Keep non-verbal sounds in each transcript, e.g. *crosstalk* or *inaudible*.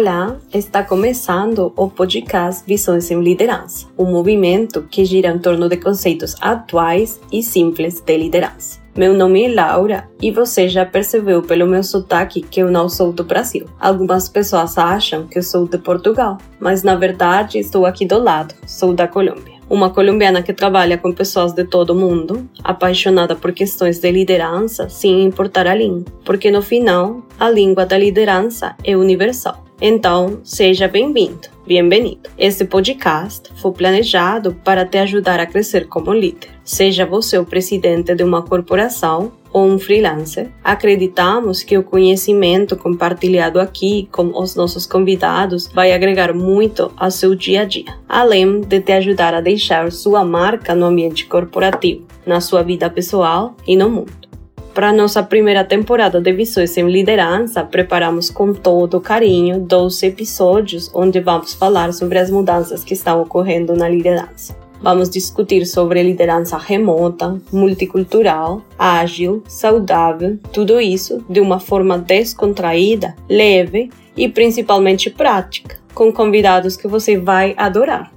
Olá, está começando o podcast Visões em Liderança, um movimento que gira em torno de conceitos atuais e simples de liderança. Meu nome é Laura e você já percebeu pelo meu sotaque que eu não sou do Brasil. Algumas pessoas acham que eu sou de Portugal, mas na verdade estou aqui do lado, sou da Colômbia uma colombiana que trabalha com pessoas de todo o mundo, apaixonada por questões de liderança, sem importar a língua, porque no final, a língua da liderança é universal. Então, seja bem-vindo, bem-vindo. Este podcast foi planejado para te ajudar a crescer como líder. Seja você o presidente de uma corporação ou um freelancer, acreditamos que o conhecimento compartilhado aqui com os nossos convidados vai agregar muito ao seu dia a dia, além de te ajudar a deixar sua marca no ambiente corporativo, na sua vida pessoal e no mundo. Para nossa primeira temporada de Visões em Liderança, preparamos com todo carinho 12 episódios onde vamos falar sobre as mudanças que estão ocorrendo na liderança. Vamos discutir sobre liderança remota, multicultural, ágil, saudável, tudo isso de uma forma descontraída, leve e principalmente prática, com convidados que você vai adorar.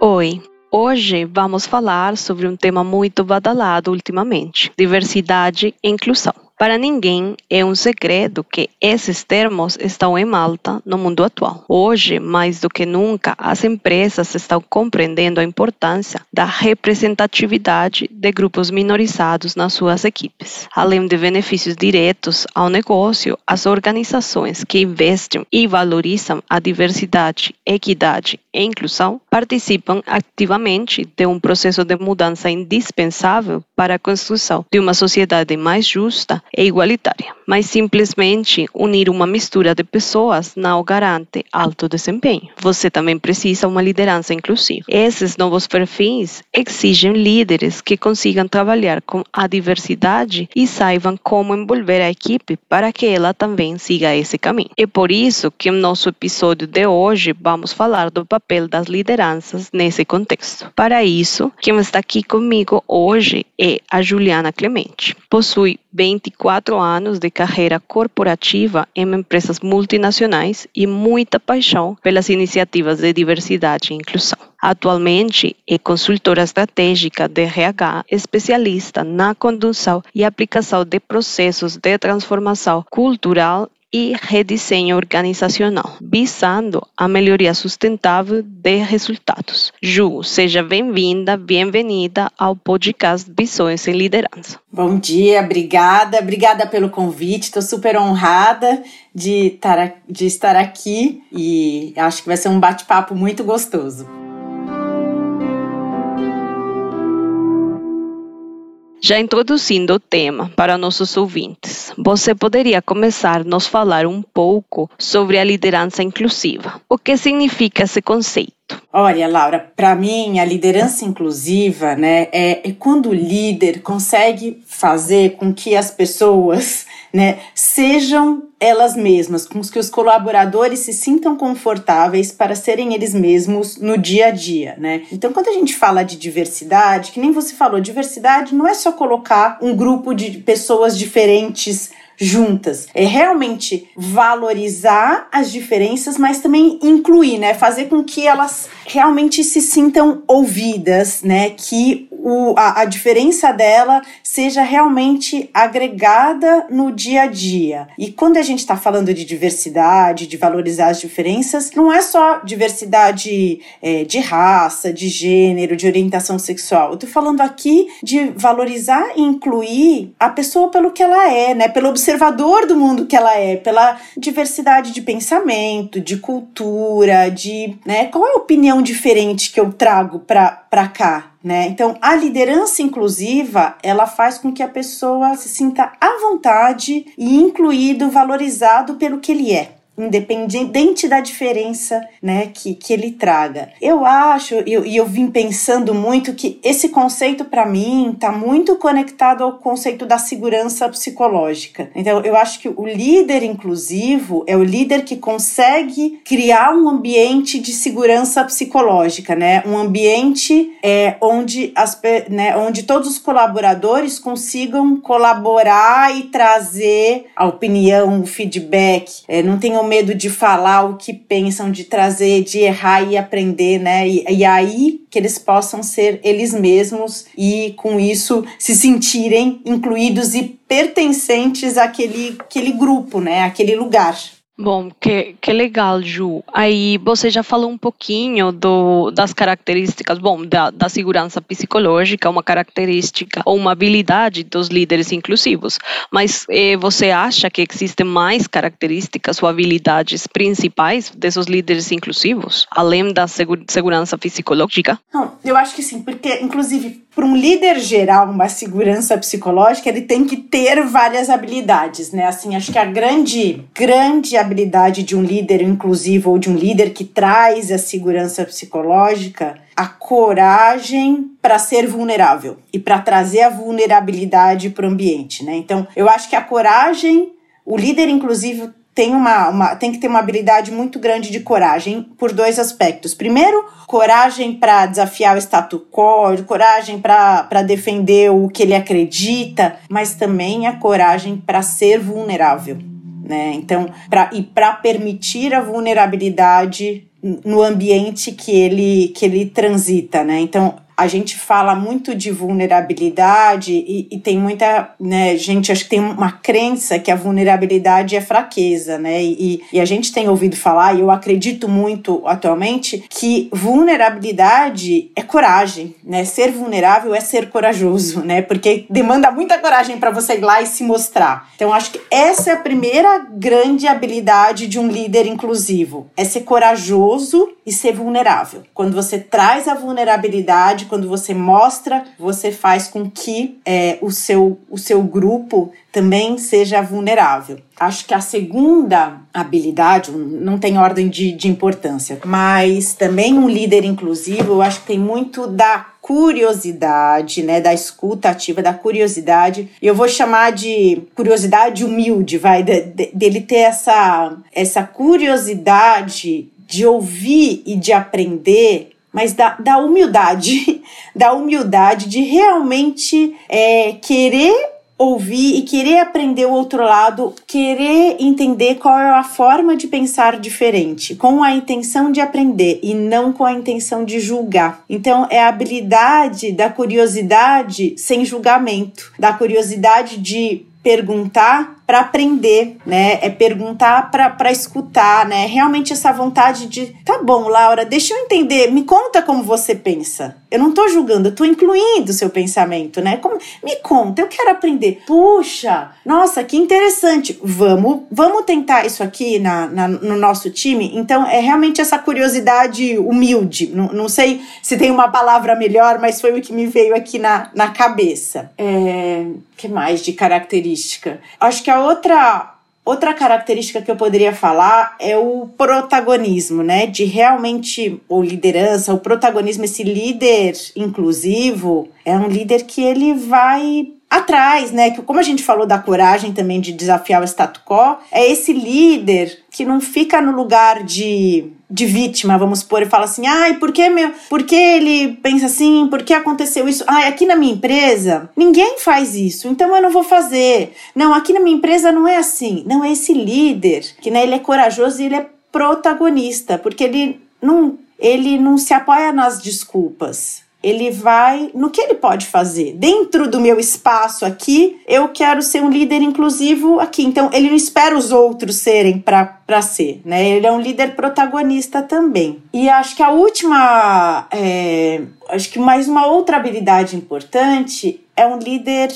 Oi, Hoje vamos falar sobre um tema muito badalado ultimamente: diversidade e inclusão. Para ninguém é um segredo que esses termos estão em Malta no mundo atual. Hoje, mais do que nunca, as empresas estão compreendendo a importância da representatividade de grupos minorizados nas suas equipes. Além de benefícios diretos ao negócio, as organizações que investem e valorizam a diversidade, equidade e inclusão participam ativamente de um processo de mudança indispensável para a construção de uma sociedade mais justa e igualitária. Mas simplesmente unir uma mistura de pessoas não garante alto desempenho. Você também precisa uma liderança inclusiva. Esses novos perfis exigem líderes que consigam trabalhar com a diversidade e saibam como envolver a equipe para que ela também siga esse caminho. É por isso que no nosso episódio de hoje vamos falar do papel das lideranças nesse contexto. Para isso, quem está aqui comigo hoje é a Juliana Clemente. Possui 24 anos de carreira corporativa em empresas multinacionais e muita paixão pelas iniciativas de diversidade e inclusão. Atualmente é consultora estratégica de RH, especialista na condução e aplicação de processos de transformação cultural e redesenho organizacional, visando a melhoria sustentável de resultados. Ju, seja bem-vinda, bem-vinda ao podcast Visões em Liderança. Bom dia, obrigada, obrigada pelo convite, estou super honrada de estar, de estar aqui e acho que vai ser um bate-papo muito gostoso. Já introduzindo o tema para nossos ouvintes, você poderia começar a nos falar um pouco sobre a liderança inclusiva. O que significa esse conceito? Olha, Laura, para mim a liderança inclusiva, né, é, é quando o líder consegue fazer com que as pessoas, né, sejam elas mesmas, com que os colaboradores se sintam confortáveis para serem eles mesmos no dia a dia, né? Então, quando a gente fala de diversidade, que nem você falou, diversidade não é só colocar um grupo de pessoas diferentes juntas. É realmente valorizar as diferenças, mas também incluir, né? Fazer com que elas realmente se sintam ouvidas, né? Que o, a, a diferença dela seja realmente agregada no dia a dia. E quando a gente está falando de diversidade, de valorizar as diferenças, não é só diversidade é, de raça, de gênero, de orientação sexual. Eu tô falando aqui de valorizar e incluir a pessoa pelo que ela é, né? Pelo observador do mundo que ela é, pela diversidade de pensamento, de cultura, de, né? Qual é a opinião diferente que eu trago para cá? Né? Então, a liderança inclusiva, ela faz com que a pessoa se sinta à vontade e incluído, valorizado pelo que ele é. Independente da diferença né, que, que ele traga. Eu acho, e eu, eu vim pensando muito que esse conceito, para mim, está muito conectado ao conceito da segurança psicológica. Então, eu acho que o líder inclusivo é o líder que consegue criar um ambiente de segurança psicológica, né? Um ambiente é, onde, as, né, onde todos os colaboradores consigam colaborar e trazer a opinião, o feedback, é, não tenham medo de falar o que pensam, de trazer, de errar e aprender, né? E, e aí que eles possam ser eles mesmos e com isso se sentirem incluídos e pertencentes àquele, àquele grupo, né? Aquele lugar. Bom, que, que legal, Ju. Aí você já falou um pouquinho do, das características, bom, da, da segurança psicológica, uma característica ou uma habilidade dos líderes inclusivos. Mas eh, você acha que existem mais características ou habilidades principais desses líderes inclusivos, além da segura, segurança psicológica? Não, eu acho que sim, porque, inclusive, para um líder geral, uma segurança psicológica, ele tem que ter várias habilidades, né? Assim, acho que a grande, grande habilidade de um líder inclusivo ou de um líder que traz a segurança psicológica, a coragem para ser vulnerável e para trazer a vulnerabilidade para o ambiente, né? Então, eu acho que a coragem, o líder inclusivo tem, uma, uma, tem que ter uma habilidade muito grande de coragem por dois aspectos. Primeiro, coragem para desafiar o status quo, coragem para defender o que ele acredita, mas também a coragem para ser vulnerável. Né? Então, pra, e para permitir a vulnerabilidade no ambiente que ele, que ele transita, né? Então, a gente fala muito de vulnerabilidade e, e, tem muita, né, gente, acho que tem uma crença que a vulnerabilidade é fraqueza, né, e, e, a gente tem ouvido falar, e eu acredito muito atualmente, que vulnerabilidade é coragem, né, ser vulnerável é ser corajoso, né, porque demanda muita coragem para você ir lá e se mostrar. Então, acho que essa é a primeira grande habilidade de um líder inclusivo, é ser corajoso e ser vulnerável. Quando você traz a vulnerabilidade quando você mostra, você faz com que é, o, seu, o seu grupo também seja vulnerável. Acho que a segunda habilidade, não tem ordem de, de importância, mas também um líder inclusivo, eu acho que tem muito da curiosidade, né, da escuta ativa, da curiosidade. Eu vou chamar de curiosidade humilde, vai, de, de, dele ter essa, essa curiosidade de ouvir e de aprender mas da, da humildade, *laughs* da humildade de realmente é, querer ouvir e querer aprender o outro lado, querer entender qual é a forma de pensar diferente, com a intenção de aprender e não com a intenção de julgar. Então, é a habilidade da curiosidade sem julgamento, da curiosidade de perguntar para aprender, né? É perguntar para escutar, né? Realmente essa vontade de, tá bom, Laura, deixa eu entender, me conta como você pensa. Eu não tô julgando, eu tô incluindo o seu pensamento, né? Como, me conta, eu quero aprender. Puxa, nossa, que interessante. Vamos, vamos tentar isso aqui na, na no nosso time. Então, é realmente essa curiosidade humilde. Não, não sei se tem uma palavra melhor, mas foi o que me veio aqui na, na cabeça. É, que mais de característica? Acho que a outra Outra característica que eu poderia falar é o protagonismo, né? De realmente, ou liderança, o protagonismo, esse líder inclusivo, é um líder que ele vai atrás, né? Que como a gente falou da coragem também de desafiar o status quo, é esse líder que não fica no lugar de, de vítima, vamos supor, e fala assim: "Ai, por que meu, por que ele pensa assim? Por que aconteceu isso? Ai, aqui na minha empresa, ninguém faz isso, então eu não vou fazer. Não, aqui na minha empresa não é assim. Não é esse líder, que né, ele é corajoso e ele é protagonista, porque ele não ele não se apoia nas desculpas ele vai no que ele pode fazer. Dentro do meu espaço aqui, eu quero ser um líder inclusivo aqui. Então, ele não espera os outros serem para ser, né? Ele é um líder protagonista também. E acho que a última, é, acho que mais uma outra habilidade importante é um líder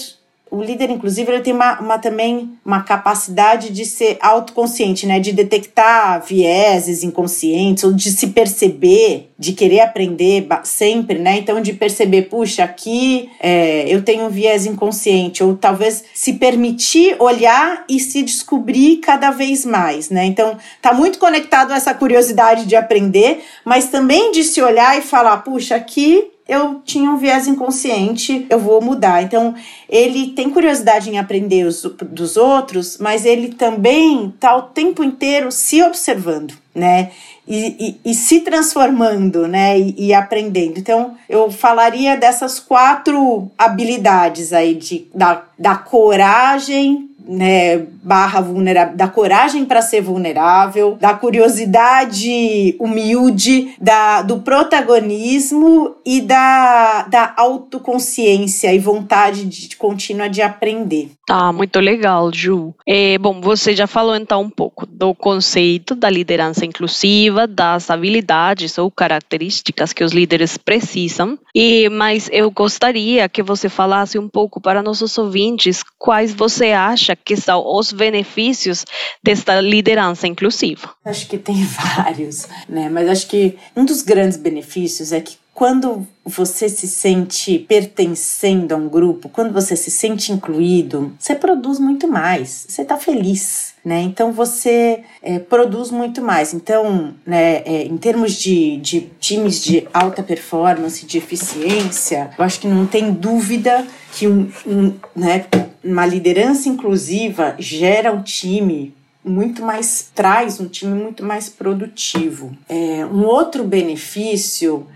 o líder, inclusive, ele tem uma, uma, também uma capacidade de ser autoconsciente, né? De detectar vieses inconscientes, ou de se perceber, de querer aprender sempre, né? Então, de perceber, puxa, aqui é, eu tenho um viés inconsciente, ou talvez se permitir olhar e se descobrir cada vez mais, né? Então, tá muito conectado a essa curiosidade de aprender, mas também de se olhar e falar, puxa, aqui eu tinha um viés inconsciente, eu vou mudar. Então, ele tem curiosidade em aprender os, dos outros, mas ele também está o tempo inteiro se observando, né? E, e, e se transformando, né? E, e, aprendendo. Então, eu falaria dessas quatro habilidades aí de, da, da coragem, né, barra vulnerável, da coragem para ser vulnerável, da curiosidade humilde, da, do protagonismo e da, da autoconsciência e vontade de, contínua de aprender. Tá, muito legal, Ju. É, bom, você já falou então um pouco do conceito da liderança inclusiva, das habilidades ou características que os líderes precisam, e mas eu gostaria que você falasse um pouco para nossos ouvintes quais você acha que são os benefícios desta liderança inclusiva. Acho que tem *laughs* vários, né? Mas acho que um dos grandes benefícios é que quando você se sente pertencendo a um grupo, quando você se sente incluído, você produz muito mais, você está feliz. Né? Então você é, produz muito mais. Então, né, é, em termos de, de times de alta performance, de eficiência, eu acho que não tem dúvida que um, um, né, uma liderança inclusiva gera um time muito mais traz um time muito mais produtivo. É, um outro benefício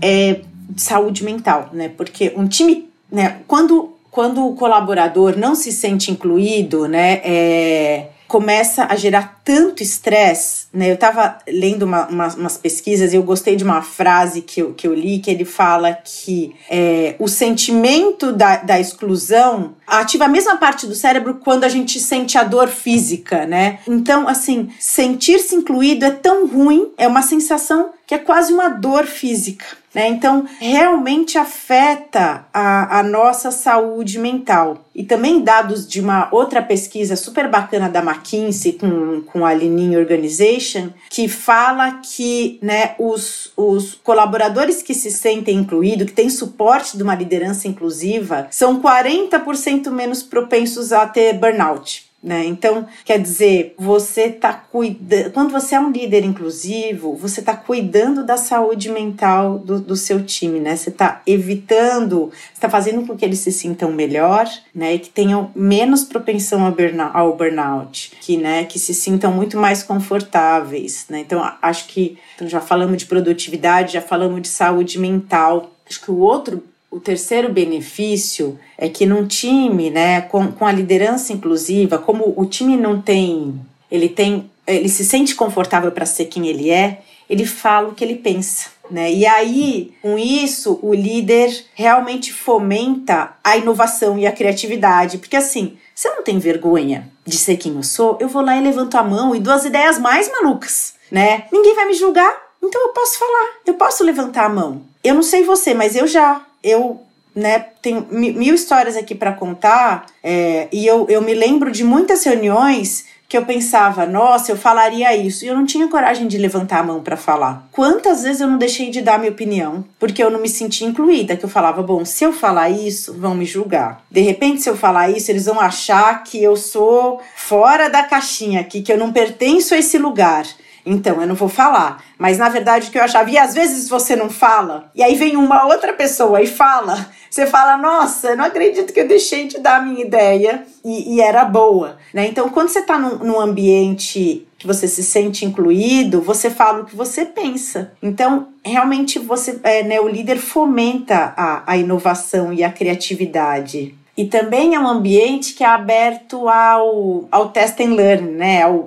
é saúde mental, né? Porque um time, né? Quando quando o colaborador não se sente incluído, né? É, começa a gerar tanto estresse, né? Eu estava lendo uma, uma, umas pesquisas e eu gostei de uma frase que eu, que eu li, que ele fala que é, o sentimento da, da exclusão ativa a mesma parte do cérebro quando a gente sente a dor física, né? Então, assim, sentir-se incluído é tão ruim, é uma sensação que é quase uma dor física. Né? Então, realmente afeta a, a nossa saúde mental. E também dados de uma outra pesquisa super bacana da McKinsey com, com a Lean Organization, que fala que né, os, os colaboradores que se sentem incluídos, que têm suporte de uma liderança inclusiva, são 40% menos propensos a ter burnout. Né? Então, quer dizer, você está cuidando. Quando você é um líder inclusivo, você está cuidando da saúde mental do, do seu time, né? Você está evitando, está fazendo com que eles se sintam melhor, né? E que tenham menos propensão ao burnout, ao burnout que, né, que se sintam muito mais confortáveis, né? Então, acho que então já falamos de produtividade, já falamos de saúde mental. Acho que o outro o terceiro benefício é que num time, né, com, com a liderança inclusiva, como o time não tem, ele tem, ele se sente confortável para ser quem ele é, ele fala o que ele pensa. Né? E aí, com isso, o líder realmente fomenta a inovação e a criatividade. Porque assim, se eu não tenho vergonha de ser quem eu sou, eu vou lá e levanto a mão e dou as ideias mais malucas, né? Ninguém vai me julgar, então eu posso falar, eu posso levantar a mão. Eu não sei você, mas eu já eu né, tenho mil histórias aqui para contar é, e eu, eu me lembro de muitas reuniões que eu pensava, nossa, eu falaria isso, e eu não tinha coragem de levantar a mão para falar. Quantas vezes eu não deixei de dar minha opinião porque eu não me sentia incluída? Que eu falava, bom, se eu falar isso, vão me julgar. De repente, se eu falar isso, eles vão achar que eu sou fora da caixinha aqui, que eu não pertenço a esse lugar. Então, eu não vou falar. Mas na verdade o que eu achava, e às vezes você não fala, e aí vem uma outra pessoa e fala, você fala, nossa, eu não acredito que eu deixei de dar a minha ideia e, e era boa. Né? Então, quando você está num, num ambiente que você se sente incluído, você fala o que você pensa. Então, realmente você, é, né, o líder fomenta a, a inovação e a criatividade. E também é um ambiente que é aberto ao, ao test and learn, né? Ao,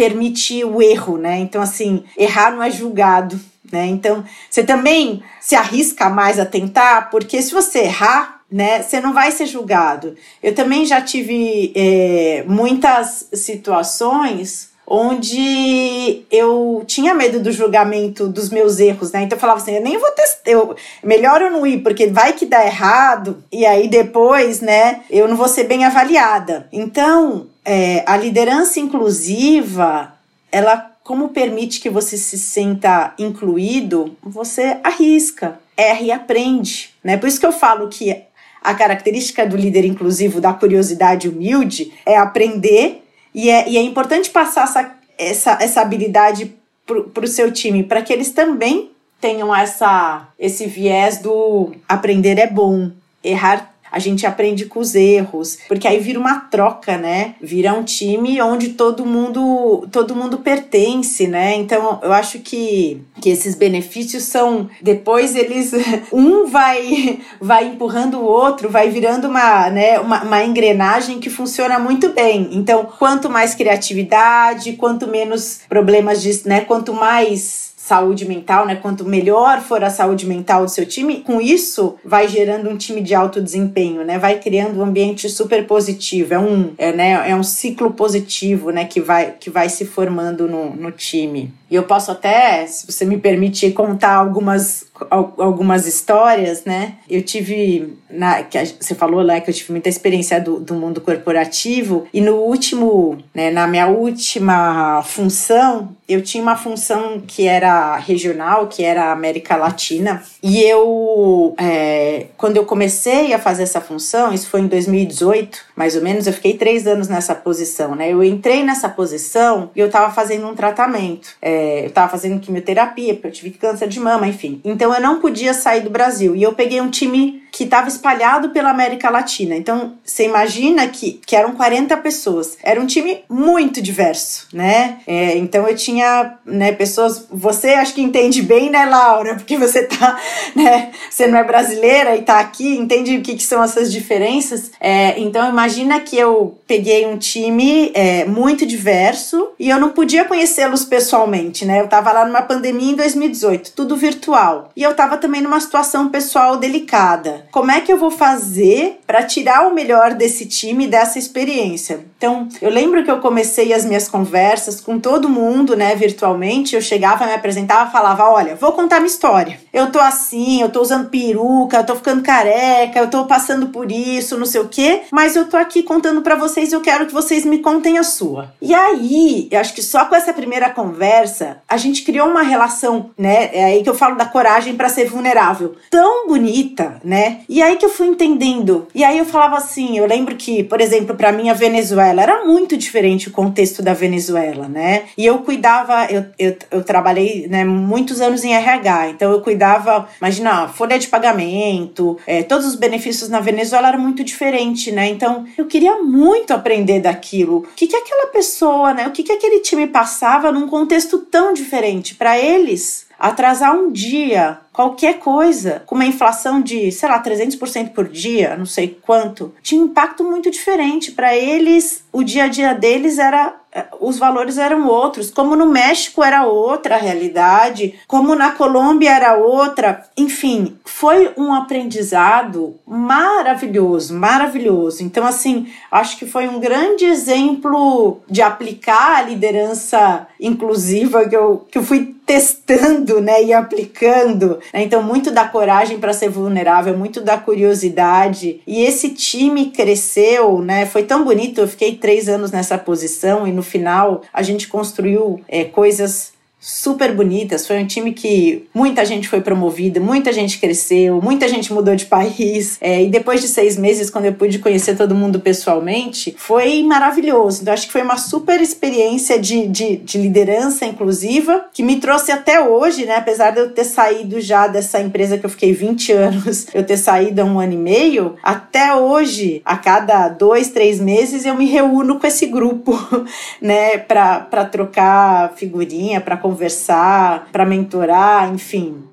permite o erro, né? Então, assim, errar não é julgado, né? Então, você também se arrisca mais a tentar, porque se você errar, né, você não vai ser julgado. Eu também já tive é, muitas situações onde eu tinha medo do julgamento dos meus erros, né? Então eu falava assim, eu nem vou testar, eu, melhor eu não ir, porque vai que dá errado, e aí depois, né, eu não vou ser bem avaliada. Então, é, a liderança inclusiva, ela como permite que você se sinta incluído, você arrisca, erra e aprende, né? Por isso que eu falo que a característica do líder inclusivo, da curiosidade humilde, é aprender e é, e é importante passar essa, essa, essa habilidade para o seu time, para que eles também tenham essa, esse viés do aprender é bom, errar a gente aprende com os erros, porque aí vira uma troca, né? Vira um time onde todo mundo todo mundo pertence, né? Então eu acho que, que esses benefícios são depois eles *laughs* um vai vai empurrando o outro, vai virando uma, né, uma, uma engrenagem que funciona muito bem. Então, quanto mais criatividade, quanto menos problemas de, né, quanto mais saúde mental, né? Quanto melhor for a saúde mental do seu time, com isso vai gerando um time de alto desempenho, né? Vai criando um ambiente super positivo. É um, é, né, é um ciclo positivo, né? Que vai, que vai se formando no, no time. E eu posso até, se você me permitir, contar algumas, algumas histórias, né? Eu tive, na, que você falou lá que eu tive muita experiência do, do mundo corporativo, e no último, né, na minha última função, eu tinha uma função que era regional, que era América Latina, e eu, é, quando eu comecei a fazer essa função, isso foi em 2018, mais ou menos, eu fiquei três anos nessa posição, né? Eu entrei nessa posição e eu estava fazendo um tratamento. É, eu estava fazendo quimioterapia, porque eu tive câncer de mama, enfim. Então eu não podia sair do Brasil. E eu peguei um time que estava espalhado pela América Latina. Então, você imagina que, que eram 40 pessoas. Era um time muito diverso, né? É, então, eu tinha né, pessoas... Você acho que entende bem, né, Laura? Porque você tá, *laughs* né? Você não é brasileira e tá aqui, entende o que, que são essas diferenças. É, então, imagina que eu peguei um time é, muito diverso e eu não podia conhecê-los pessoalmente, né? Eu tava lá numa pandemia em 2018, tudo virtual. E eu tava também numa situação pessoal delicada. Como é que eu vou fazer para tirar o melhor desse time dessa experiência? Então, eu lembro que eu comecei as minhas conversas com todo mundo, né, virtualmente. Eu chegava, me apresentava, falava: "Olha, vou contar minha história. Eu tô assim, eu tô usando peruca, eu tô ficando careca, eu tô passando por isso, não sei o quê, mas eu tô aqui contando para vocês, eu quero que vocês me contem a sua". E aí, eu acho que só com essa primeira conversa, a gente criou uma relação, né? É aí que eu falo da coragem para ser vulnerável, tão bonita, né? E aí que eu fui entendendo. E aí eu falava assim, eu lembro que, por exemplo, para mim a Venezuela era muito diferente o contexto da Venezuela, né? E eu cuidava, eu, eu, eu trabalhei né, muitos anos em RH, então eu cuidava, imagina, folha de pagamento, é, todos os benefícios na Venezuela era muito diferente, né? Então eu queria muito aprender daquilo. O que que aquela pessoa, né? O que que aquele time passava num contexto tão diferente para eles? Atrasar um dia qualquer coisa, com uma inflação de, sei lá, 300% por dia, não sei quanto, tinha um impacto muito diferente. Para eles, o dia a dia deles era. Eh, os valores eram outros, como no México era outra realidade, como na Colômbia era outra. Enfim, foi um aprendizado maravilhoso, maravilhoso. Então, assim, acho que foi um grande exemplo de aplicar a liderança inclusiva que eu, que eu fui testando né, e aplicando? Então, muito da coragem para ser vulnerável, muito da curiosidade. E esse time cresceu, né? Foi tão bonito. Eu fiquei três anos nessa posição e no final a gente construiu é, coisas super bonitas. Foi um time que muita gente foi promovida, muita gente cresceu, muita gente mudou de *laughs* país. É, e depois de seis meses, quando eu pude conhecer todo mundo pessoalmente, foi maravilhoso. Então, acho que foi uma super experiência de, de, de liderança inclusiva que me trouxe até hoje, né? Apesar de eu ter saído já dessa empresa que eu fiquei 20 anos, *laughs* eu ter saído há um ano e meio, até hoje, a cada dois, três meses, eu me reúno com esse grupo, *laughs* né? Para trocar figurinha, para conversar, para mentorar, enfim.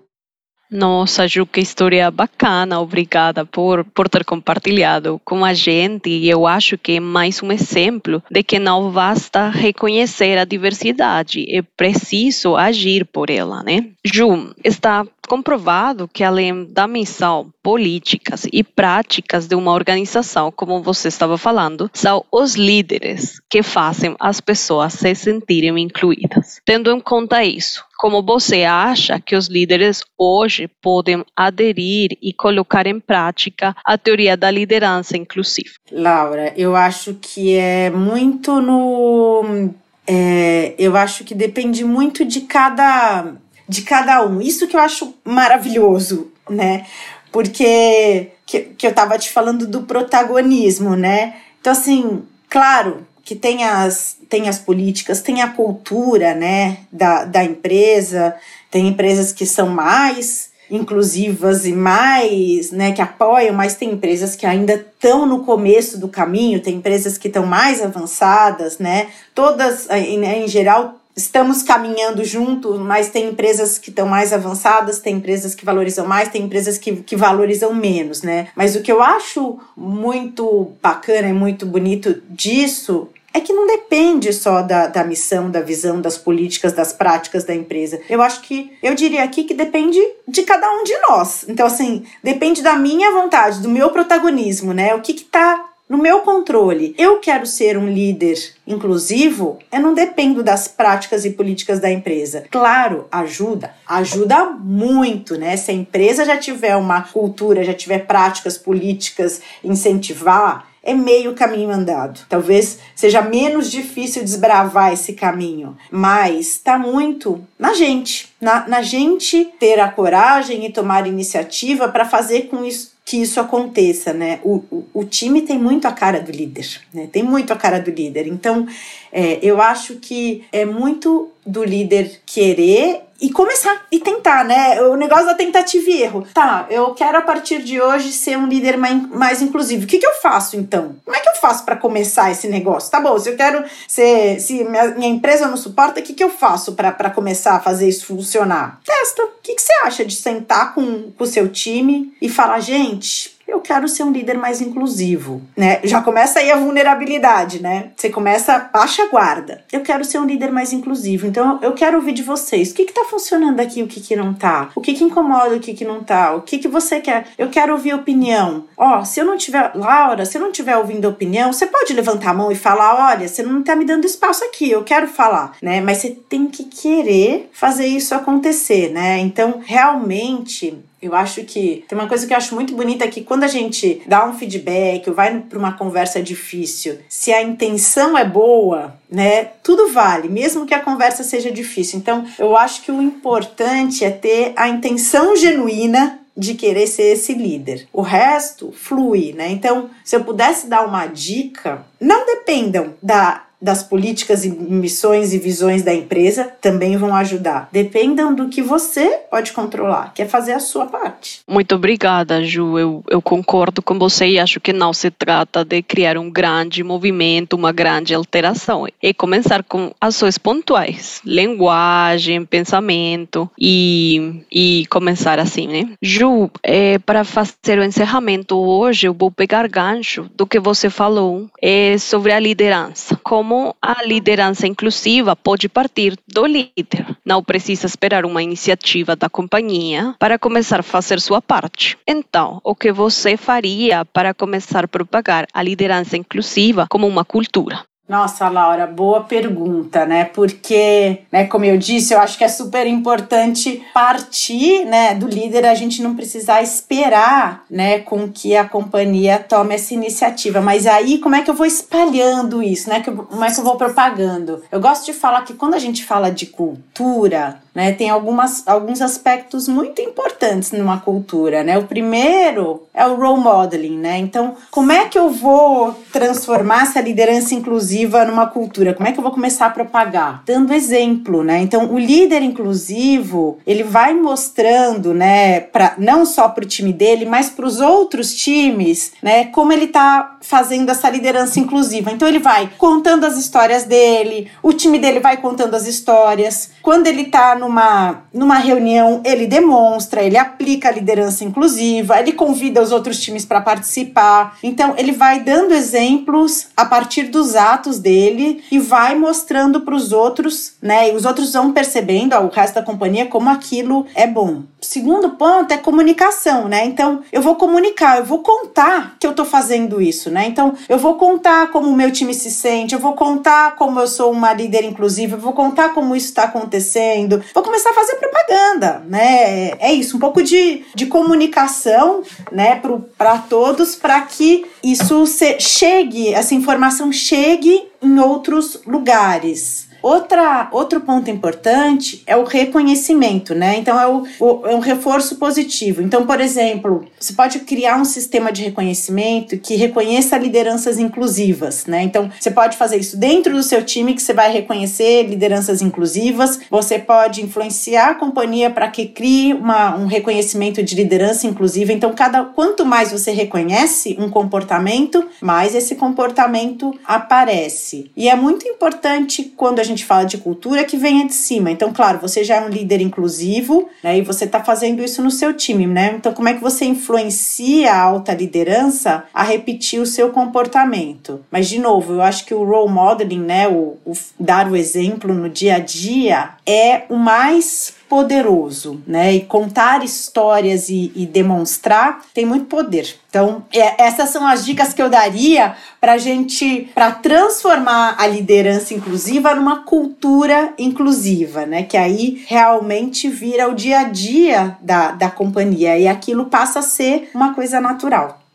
Nossa, Ju, que história bacana. Obrigada por, por ter compartilhado com a gente. E eu acho que é mais um exemplo de que não basta reconhecer a diversidade, é preciso agir por ela, né? Ju, está comprovado que além da missão, políticas e práticas de uma organização, como você estava falando, são os líderes que fazem as pessoas se sentirem incluídas. Tendo em conta isso, como você acha que os líderes hoje podem aderir e colocar em prática a teoria da liderança inclusiva? Laura, eu acho que é muito no. É, eu acho que depende muito de cada, de cada um. Isso que eu acho maravilhoso, né? Porque que, que eu estava te falando do protagonismo, né? Então, assim, claro, que tem as, tem as políticas, tem a cultura né, da, da empresa, tem empresas que são mais inclusivas e mais, né, que apoiam, mas tem empresas que ainda estão no começo do caminho, tem empresas que estão mais avançadas, né? Todas, em, em geral, estamos caminhando junto, mas tem empresas que estão mais avançadas, tem empresas que valorizam mais, tem empresas que, que valorizam menos, né? Mas o que eu acho muito bacana e muito bonito disso é que não depende só da, da missão, da visão, das políticas, das práticas da empresa. Eu acho que, eu diria aqui que depende de cada um de nós. Então, assim, depende da minha vontade, do meu protagonismo, né? O que que tá no meu controle. Eu quero ser um líder inclusivo, eu não dependo das práticas e políticas da empresa. Claro, ajuda, ajuda muito, né? Se a empresa já tiver uma cultura, já tiver práticas políticas, incentivar, é meio caminho andado. Talvez seja menos difícil desbravar esse caminho, mas está muito na gente, na, na gente ter a coragem e tomar iniciativa para fazer com isso que isso aconteça, né? O, o, o, time tem muito a cara do líder, né? Tem muito a cara do líder. Então, é, eu acho que é muito do líder querer e começar e tentar, né? O negócio da tentativa e erro. Tá, eu quero a partir de hoje ser um líder mais, inclusivo. O que, que eu faço então? Como é que eu faço para começar esse negócio? Tá bom, se eu quero ser, se minha, minha empresa não suporta, o que, que eu faço para começar a fazer isso funcionar? Testa. O que, que você acha de sentar com o seu time e falar, gente, eu quero ser um líder mais inclusivo, né? Já começa aí a vulnerabilidade, né? Você começa, baixa guarda. Eu quero ser um líder mais inclusivo, então eu quero ouvir de vocês. O que que tá funcionando aqui, o que que não tá? O que que incomoda, o que que não tá? O que que você quer? Eu quero ouvir opinião. Ó, se eu não tiver, Laura, se eu não tiver ouvindo opinião, você pode levantar a mão e falar, olha, você não tá me dando espaço aqui, eu quero falar, né? Mas você tem que querer fazer isso acontecer, né? Então, realmente, eu acho que tem uma coisa que eu acho muito bonita é que quando a gente dá um feedback ou vai para uma conversa difícil, se a intenção é boa, né, tudo vale, mesmo que a conversa seja difícil. Então, eu acho que o importante é ter a intenção genuína de querer ser esse líder. O resto flui, né? Então, se eu pudesse dar uma dica, não dependam da das políticas e missões e visões da empresa também vão ajudar. Dependam do que você pode controlar, que é fazer a sua parte. Muito obrigada, Ju. Eu, eu concordo com você e acho que não se trata de criar um grande movimento, uma grande alteração. É começar com ações pontuais, linguagem, pensamento e, e começar assim, né? Ju, é, para fazer o encerramento hoje, eu vou pegar gancho do que você falou é, sobre a liderança. Como a liderança inclusiva pode partir do líder. Não precisa esperar uma iniciativa da companhia para começar a fazer sua parte. Então, o que você faria para começar a propagar a liderança inclusiva como uma cultura? Nossa, Laura, boa pergunta, né? Porque, né, como eu disse, eu acho que é super importante partir, né, do líder, a gente não precisar esperar, né, com que a companhia tome essa iniciativa. Mas aí, como é que eu vou espalhando isso, né? Como é que eu vou propagando? Eu gosto de falar que quando a gente fala de cultura, né, tem algumas, alguns aspectos muito importantes numa cultura, né? O primeiro é o role modeling, né? Então, como é que eu vou transformar essa liderança inclusiva numa cultura? Como é que eu vou começar a propagar? Dando exemplo, né? Então, o líder inclusivo, ele vai mostrando, né, para não só para o time dele, mas para os outros times, né, como ele está fazendo essa liderança inclusiva. Então, ele vai contando as histórias dele, o time dele vai contando as histórias. Quando ele está no numa, numa reunião, ele demonstra, ele aplica a liderança inclusiva, ele convida os outros times para participar. Então, ele vai dando exemplos a partir dos atos dele e vai mostrando para os outros, né? E os outros vão percebendo, ó, o resto da companhia, como aquilo é bom. Segundo ponto é comunicação, né? Então, eu vou comunicar, eu vou contar que eu tô fazendo isso, né? Então, eu vou contar como o meu time se sente, eu vou contar como eu sou uma líder inclusiva, eu vou contar como isso está acontecendo, vou começar a fazer propaganda, né? É isso, um pouco de, de comunicação, né, para todos, para que isso se, chegue, essa informação chegue em outros lugares. Outra, outro ponto importante é o reconhecimento, né? Então, é, o, o, é um reforço positivo. Então, por exemplo, você pode criar um sistema de reconhecimento que reconheça lideranças inclusivas, né? Então, você pode fazer isso dentro do seu time, que você vai reconhecer lideranças inclusivas. Você pode influenciar a companhia para que crie uma, um reconhecimento de liderança inclusiva. Então, cada quanto mais você reconhece um comportamento, mais esse comportamento aparece. E é muito importante quando a gente fala de cultura que venha de cima. Então, claro, você já é um líder inclusivo, né? E você está fazendo isso no seu time, né? Então, como é que você influencia a alta liderança a repetir o seu comportamento? Mas, de novo, eu acho que o role modeling, né? O, o dar o exemplo no dia a dia é o mais poderoso, né? E contar histórias e, e demonstrar tem muito poder. Então, é, essas são as dicas que eu daria para gente, para transformar a liderança inclusiva numa cultura inclusiva, né? Que aí realmente vira o dia a dia da, da companhia e aquilo passa a ser uma coisa natural.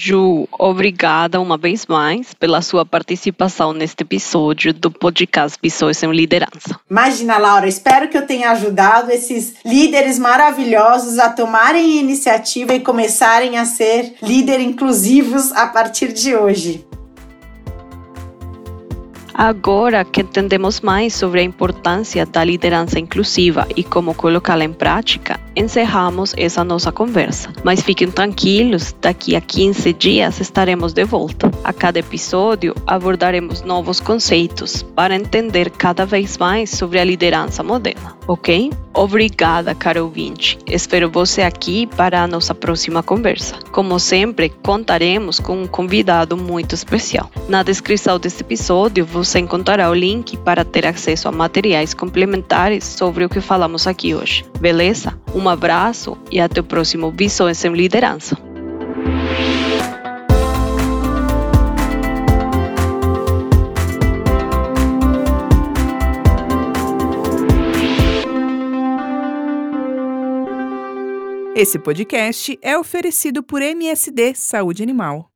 Ju, obrigada uma vez mais pela sua participação neste episódio do podcast Pessoas em Liderança. Imagina, Laura, espero que eu tenha ajudado esses líderes maravilhosos a tomarem iniciativa e começarem a ser líderes inclusivos a partir de hoje. Agora que entendemos mais sobre a importância da liderança inclusiva e como colocá-la em prática, encerramos essa nossa conversa. Mas fiquem tranquilos, daqui a 15 dias estaremos de volta. A cada episódio abordaremos novos conceitos para entender cada vez mais sobre a liderança moderna, ok? Obrigada, caro ouvinte. Espero você aqui para a nossa próxima conversa. Como sempre, contaremos com um convidado muito especial. Na descrição deste episódio você encontrará o link para ter acesso a materiais complementares sobre o que falamos aqui hoje. Beleza? Um abraço e até o próximo Visões em Liderança. Esse podcast é oferecido por MSD Saúde Animal.